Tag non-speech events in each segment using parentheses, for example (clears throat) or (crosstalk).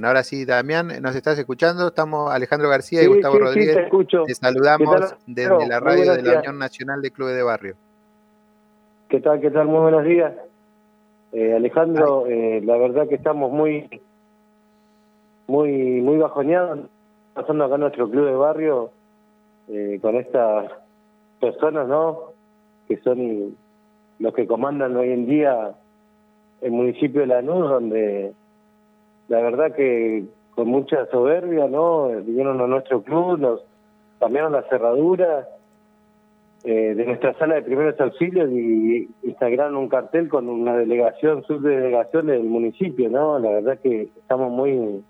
Ahora sí, Damián, ¿nos estás escuchando? Estamos Alejandro García y Gustavo Rodríguez. te, escucho. te saludamos desde la radio de la Unión Nacional de Clubes de Barrio. ¿Qué tal? ¿Qué tal? Muy buenos días. Eh, Alejandro, eh, la verdad que estamos muy muy muy bajoneados pasando acá en nuestro club de barrio eh, con estas personas, ¿no? Que son los que comandan hoy en día el municipio de Lanús, donde la verdad que con mucha soberbia, ¿no? Vinieron a nuestro club, nos cambiaron la cerradura eh, de nuestra sala de primeros auxilios y instalaron un cartel con una delegación, subdelegación del municipio, ¿no? La verdad que estamos muy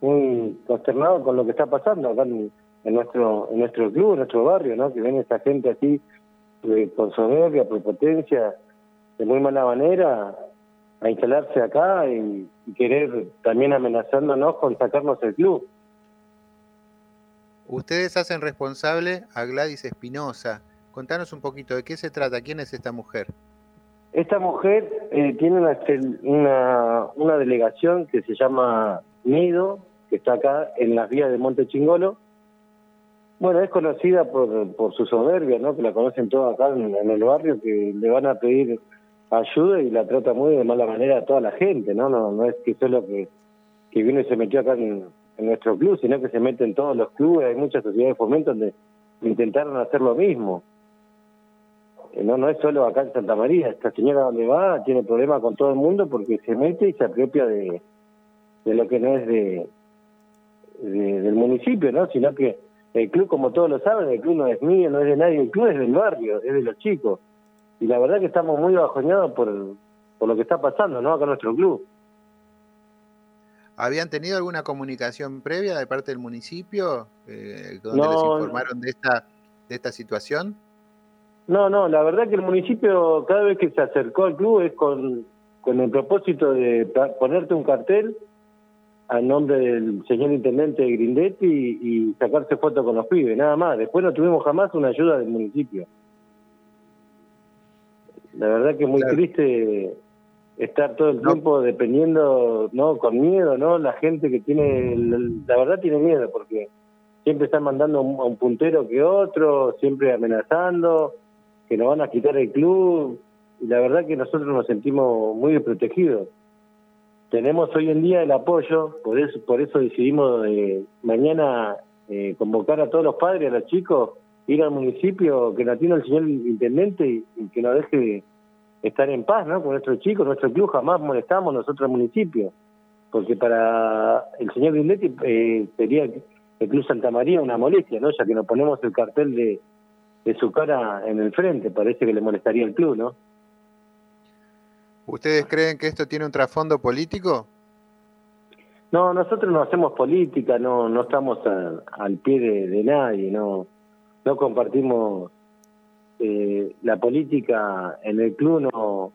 muy consternados con lo que está pasando acá en, nuestro en nuestro club, en nuestro barrio, ¿no? Que ven esta gente así eh, con soberbia, prepotencia, de muy mala manera, a instalarse acá y, querer también amenazándonos con sacarnos el club. Ustedes hacen responsable a Gladys Espinosa. Contanos un poquito de qué se trata, quién es esta mujer. Esta mujer eh, tiene una, una, delegación que se llama Nido, que está acá en las vías de Monte Chingolo. Bueno, es conocida por, por su soberbia, ¿no? Que la conocen todos acá en, en el barrio, que le van a pedir ayuda y la trata muy de mala manera a toda la gente, ¿no? No, no es que solo que, que vino y se metió acá en, nuestro club, sino que se mete en todos los clubes, hay muchas sociedades de fomento donde intentaron hacer lo mismo. Eh, no, no es solo acá en Santa María, esta señora donde va tiene problemas con todo el mundo porque se mete y se apropia de, de lo que no es de, del municipio, ¿no? Sino que el club, como todos lo saben, el club no es mío, no es de nadie, el club es del barrio, es de los chicos y la verdad que estamos muy bajoneados por, por lo que está pasando, ¿no? Acá en nuestro club. ¿Habían tenido alguna comunicación previa de parte del municipio eh, donde les informaron de esta, de esta situación? No, no, la verdad que el municipio cada vez que se acercó al club es con, con el propósito de ponerte un cartel a nombre del señor intendente Grindetti y, y sacarse fotos con los pibes, nada más. Después no tuvimos jamás una ayuda del municipio. La verdad que es muy triste estar todo el tiempo dependiendo, ¿no? Con miedo, ¿no? La gente que tiene, la verdad tiene miedo porque siempre están mandando a un puntero que otro, siempre amenazando, que nos van a quitar el club. Y la verdad que nosotros nos sentimos muy desprotegidos. Tenemos hoy en día el apoyo, por eso, por eso decidimos de mañana eh, convocar a todos los padres, a los chicos, ir al municipio, que nos tiene el señor intendente y, que nos deje estar en paz, ¿no? Con nuestros chicos, nuestro club jamás molestamos nosotros al municipio, porque para el señor Grindetti eh, sería el Club Santa María una molestia, ¿no? Ya que nos ponemos el cartel de, de su cara en el frente, parece que le molestaría el club, ¿no? ¿Ustedes creen que esto tiene un trasfondo político? No, nosotros no hacemos política, no no estamos al pie de nadie, no no compartimos eh, la política en el club no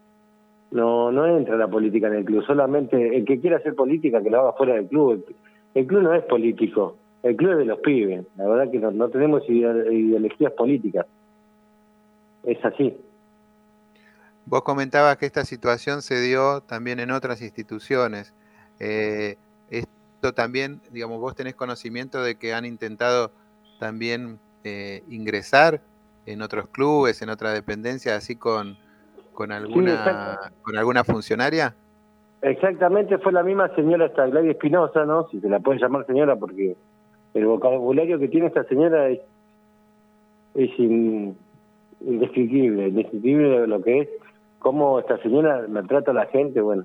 no no entra la política en el club. Solamente el que quiera hacer política que lo haga fuera del club. El, club no es político el club es de los pibes. La verdad que no, tenemos ideologías políticas. Es así. Vos comentabas que esta situación se dio también en otras instituciones. Eh, esto también digamos vos tenés conocimiento de que han intentado también eh, ingresar en otros clubes, en otra dependencia, así con, con alguna con alguna funcionaria? Exactamente, fue la misma señora esta Gladys Espinosa, ¿no? Si se la puede llamar señora, porque el vocabulario que tiene esta señora es, es indescriptible, indescriptible lo que es, cómo esta señora maltrata a la gente, bueno.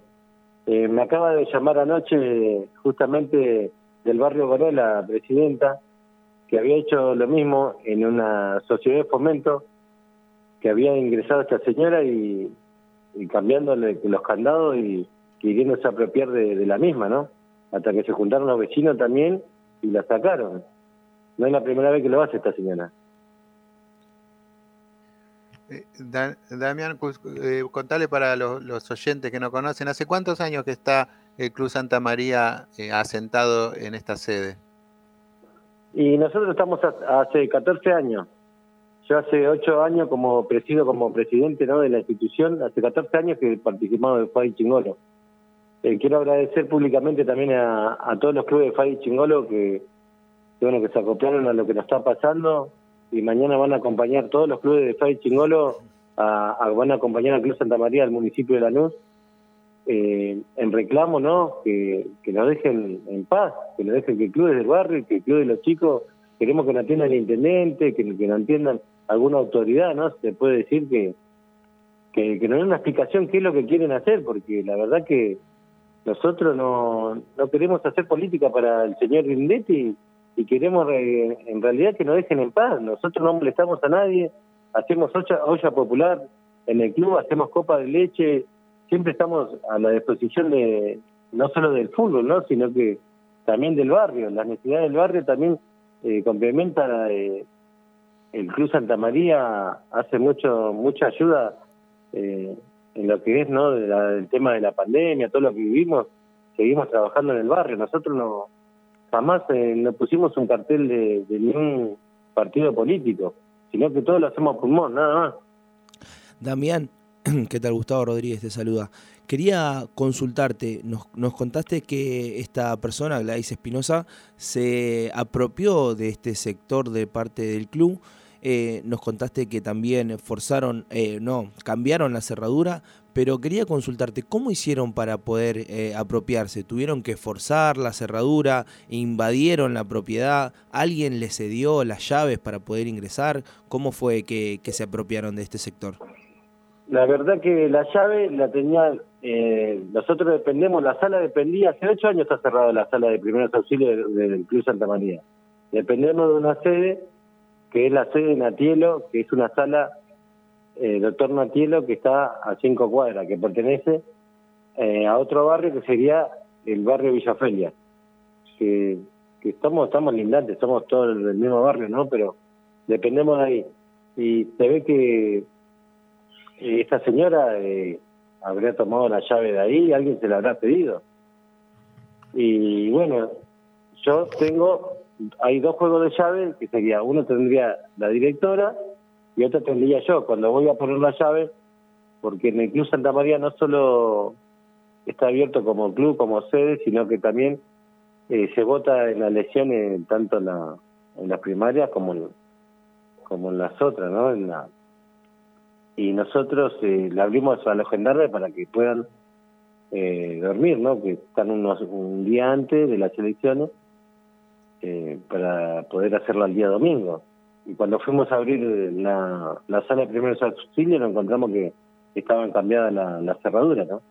Eh, me acaba de llamar anoche justamente del barrio Goré, la presidenta, que había hecho lo mismo en una sociedad de fomento, que había ingresado esta señora y, cambiándole los candados y queriéndose apropiar de, la misma, ¿no? Hasta que se juntaron los vecinos también y la sacaron. No es la primera vez que lo hace esta señora. Eh, Damián, eh, contale para los, oyentes que no conocen, ¿hace cuántos años que está el Club Santa María eh, asentado en esta sede? Y nosotros estamos hace 14 años. Yo hace 8 años como presido como presidente ¿no? de la institución, hace 14 años que participamos del FAI Chingolo. eh, quiero agradecer públicamente también a, todos los clubes de Fadi Chingolo que, bueno, que se acoplaron a lo que nos está pasando y mañana van a acompañar todos los clubes de Fadi Chingolo, a, van a acompañar al Club Santa María del municipio de Lanús eh, en reclamo, ¿no? Que, que nos dejen en paz, que nos dejen que el club del barrio, que el club de los chicos, queremos que nos atiendan el intendente, que, que nos atiendan alguna autoridad, ¿no? Se puede decir que, que, que nos den una explicación qué es lo que quieren hacer, porque la verdad que nosotros no, no queremos hacer política para el señor Grindetti y queremos eh, en realidad que nos dejen en paz. Nosotros no molestamos a nadie, hacemos olla, olla popular en el club, hacemos copa de leche, siempre estamos a la disposición de no solo del fútbol, ¿no? sino que también del barrio. Las necesidades del barrio también eh, complementan eh, el Club Santa María hace mucho mucha ayuda eh, en lo que es no del tema de la pandemia, todo lo que vivimos, seguimos trabajando en el barrio. Nosotros no jamás eh, no pusimos un cartel de, ningún partido político, sino que todo lo hacemos pulmón, nada más. Damián, (clears throat) ¿qué tal? Gustavo Rodríguez te saluda. Quería consultarte, nos, nos contaste que esta persona, Gladys Espinosa, se apropió de este sector de parte del club eh, nos contaste que también forzaron, eh, no, cambiaron la cerradura, pero quería consultarte, ¿cómo hicieron para poder eh, apropiarse? ¿Tuvieron que forzar la cerradura? ¿Invadieron la propiedad? ¿Alguien les cedió las llaves para poder ingresar? ¿Cómo fue que, se apropiaron de este sector? La verdad que la llave la tenía, nosotros dependemos, la sala dependía, hace ocho años está cerrada la sala de primeros auxilios del Club Santa María. Dependemos de una sede que es la sede de Natielo, que es una sala, eh, doctor Natielo, que está a cinco cuadras, que pertenece eh, a otro barrio que sería el barrio Villafelia, que, que estamos, estamos lindantes, somos todos del mismo barrio, ¿no? Pero dependemos de ahí. Y se ve que eh, esta señora habría tomado la llave de ahí, alguien se la habrá pedido. Y bueno, yo tengo hay dos juegos de llave que sería, uno tendría la directora y otro tendría yo. Cuando voy a poner la llave, porque en el Club Santa María no solo está abierto como club, como sede, sino que también eh, se vota en las lesiones tanto en, la, en las primarias como en, como en las otras, ¿no? En la, y nosotros eh, le abrimos a los gendarmes para que puedan eh, dormir, ¿no? Que están unos, un día antes de las elecciones eh, para poder hacerlo al día domingo. Y cuando fuimos a abrir la, la sala de primeros nos encontramos que estaban cambiadas las la cerraduras, ¿no?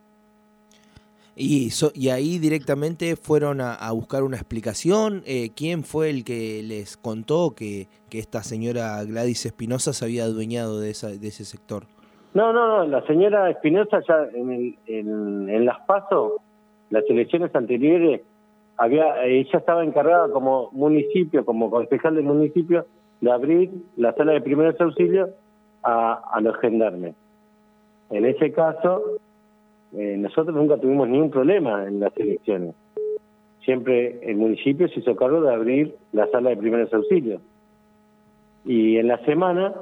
Y, y ahí directamente fueron a, buscar una explicación. Eh, ¿Quién fue el que les contó que, que esta señora Gladys Espinosa se había adueñado de, esa, de ese sector? No, no, no. La señora Espinosa ya en, en, en las PASO, las elecciones anteriores, había ella estaba encargada como municipio, como concejal del municipio, de abrir la sala de primeros auxilios a, a los gendarmes. En ese caso, eh, nosotros nunca tuvimos ningún problema en las elecciones. Siempre el municipio se hizo cargo de abrir la sala de primeros auxilios. Y en la semana,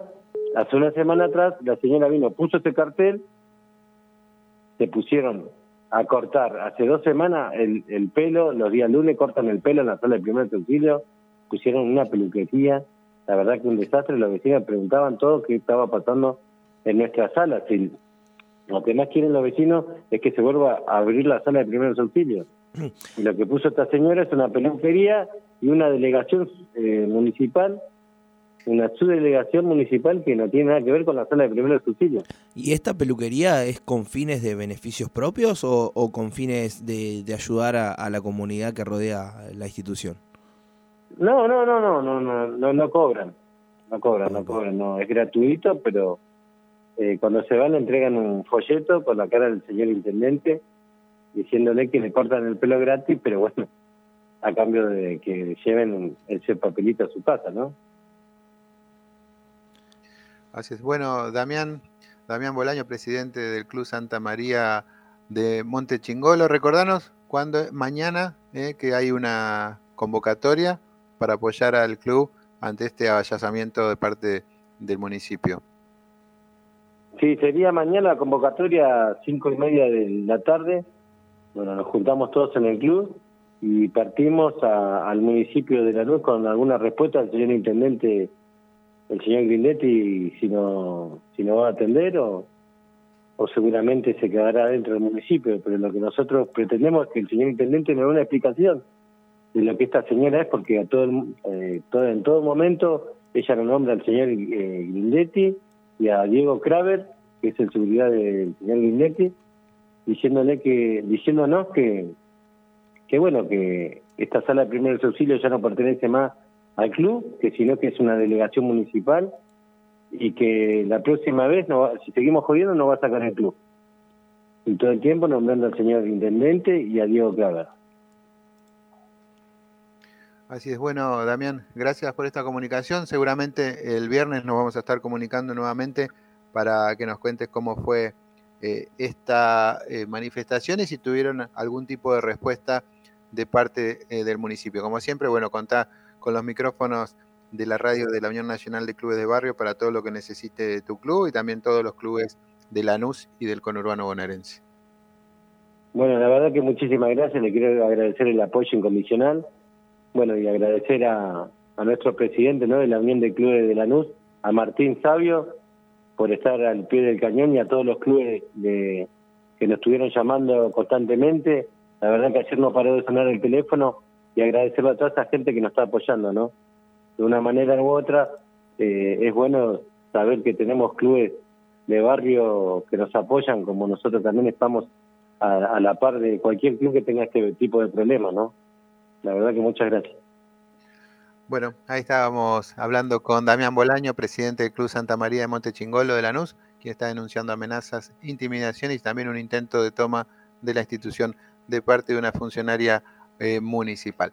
hace una semana atrás, la señora vino, puso ese cartel, se pusieron a cortar. Hace dos semanas el, el pelo, los días lunes cortan el pelo en la sala de primer auxilio, pusieron una peluquería, la verdad que un desastre, los vecinos preguntaban todo qué estaba pasando en nuestra sala. Si, lo que más quieren los vecinos es que se vuelva a abrir la sala de primeros auxilios. (clears throat) Y lo que puso esta señora es una peluquería y una delegación eh, municipal una subdelegación municipal que no tiene nada que ver con la sala de primeros auxilios. ¿Y esta peluquería es con fines de beneficios propios o, con fines de, ayudar a, la comunidad que rodea la institución? No, no, no, no, no, no, no, no cobran, no cobran, no cobran, no, es gratuito, pero eh, cuando se van le entregan un folleto con la cara del señor intendente diciéndole que le cortan el pelo gratis, pero bueno, a cambio de que lleven ese papelito a su casa, ¿no? Así es. Bueno, Damián, Damián Bolaño, presidente del Club Santa María de Monte Chingolo, recordanos cuándo mañana eh, que hay una convocatoria para apoyar al club ante este avallazamiento de parte del municipio. Sí, sería mañana la convocatoria a cinco y media de la tarde Bueno, nos juntamos todos en el club y partimos al municipio de La Luz con alguna respuesta al señor intendente, el señor Grindetti, si no, si no va a atender o, o seguramente se quedará dentro del municipio. Pero lo que nosotros pretendemos es que el señor intendente nos dé una explicación de lo que esta señora es, porque a todo, eh, todo en todo momento ella nos nombra al señor eh, Grindetti y a Diego Kraver, que es el seguridad del señor Grindetti, diciéndole que, diciéndonos que, que bueno, que esta sala de primeros auxilios ya no pertenece más al club, que sino que es una delegación municipal y que la próxima vez, no si seguimos jodiendo, no va a sacar el club. Y todo el tiempo nombrando al señor intendente y a Diego Claver. Así es, bueno, Damián, gracias por esta comunicación. Seguramente el viernes nos vamos a estar comunicando nuevamente para que nos cuentes cómo fue eh, esta eh, manifestación y si tuvieron algún tipo de respuesta de parte eh, del municipio. Como siempre, bueno, contá con los micrófonos de la radio de la Unión Nacional de Clubes de Barrio para todo lo que necesite tu club y también todos los clubes de Lanús y del conurbano bonaerense. Bueno, la verdad que muchísimas gracias, le quiero agradecer el apoyo incondicional, bueno, y agradecer a, a nuestro presidente ¿no? de la Unión de Clubes de Lanús, a Martín Sabio, por estar al pie del cañón y a todos los clubes de, que nos estuvieron llamando constantemente. La verdad que ayer no paró de sonar el teléfono y agradecerle a toda esa gente que nos está apoyando, ¿no? De una manera u otra, eh, es bueno saber que tenemos clubes de barrio que nos apoyan, como nosotros también estamos a, a la par de cualquier club que tenga este tipo de problemas, ¿no? La verdad que muchas gracias. Bueno, ahí estábamos hablando con Damián Bolaño, presidente del Club Santa María de Montechingolo de Lanús, quien está denunciando amenazas, intimidaciones y también un intento de toma de la institución de parte de una funcionaria eh, municipal.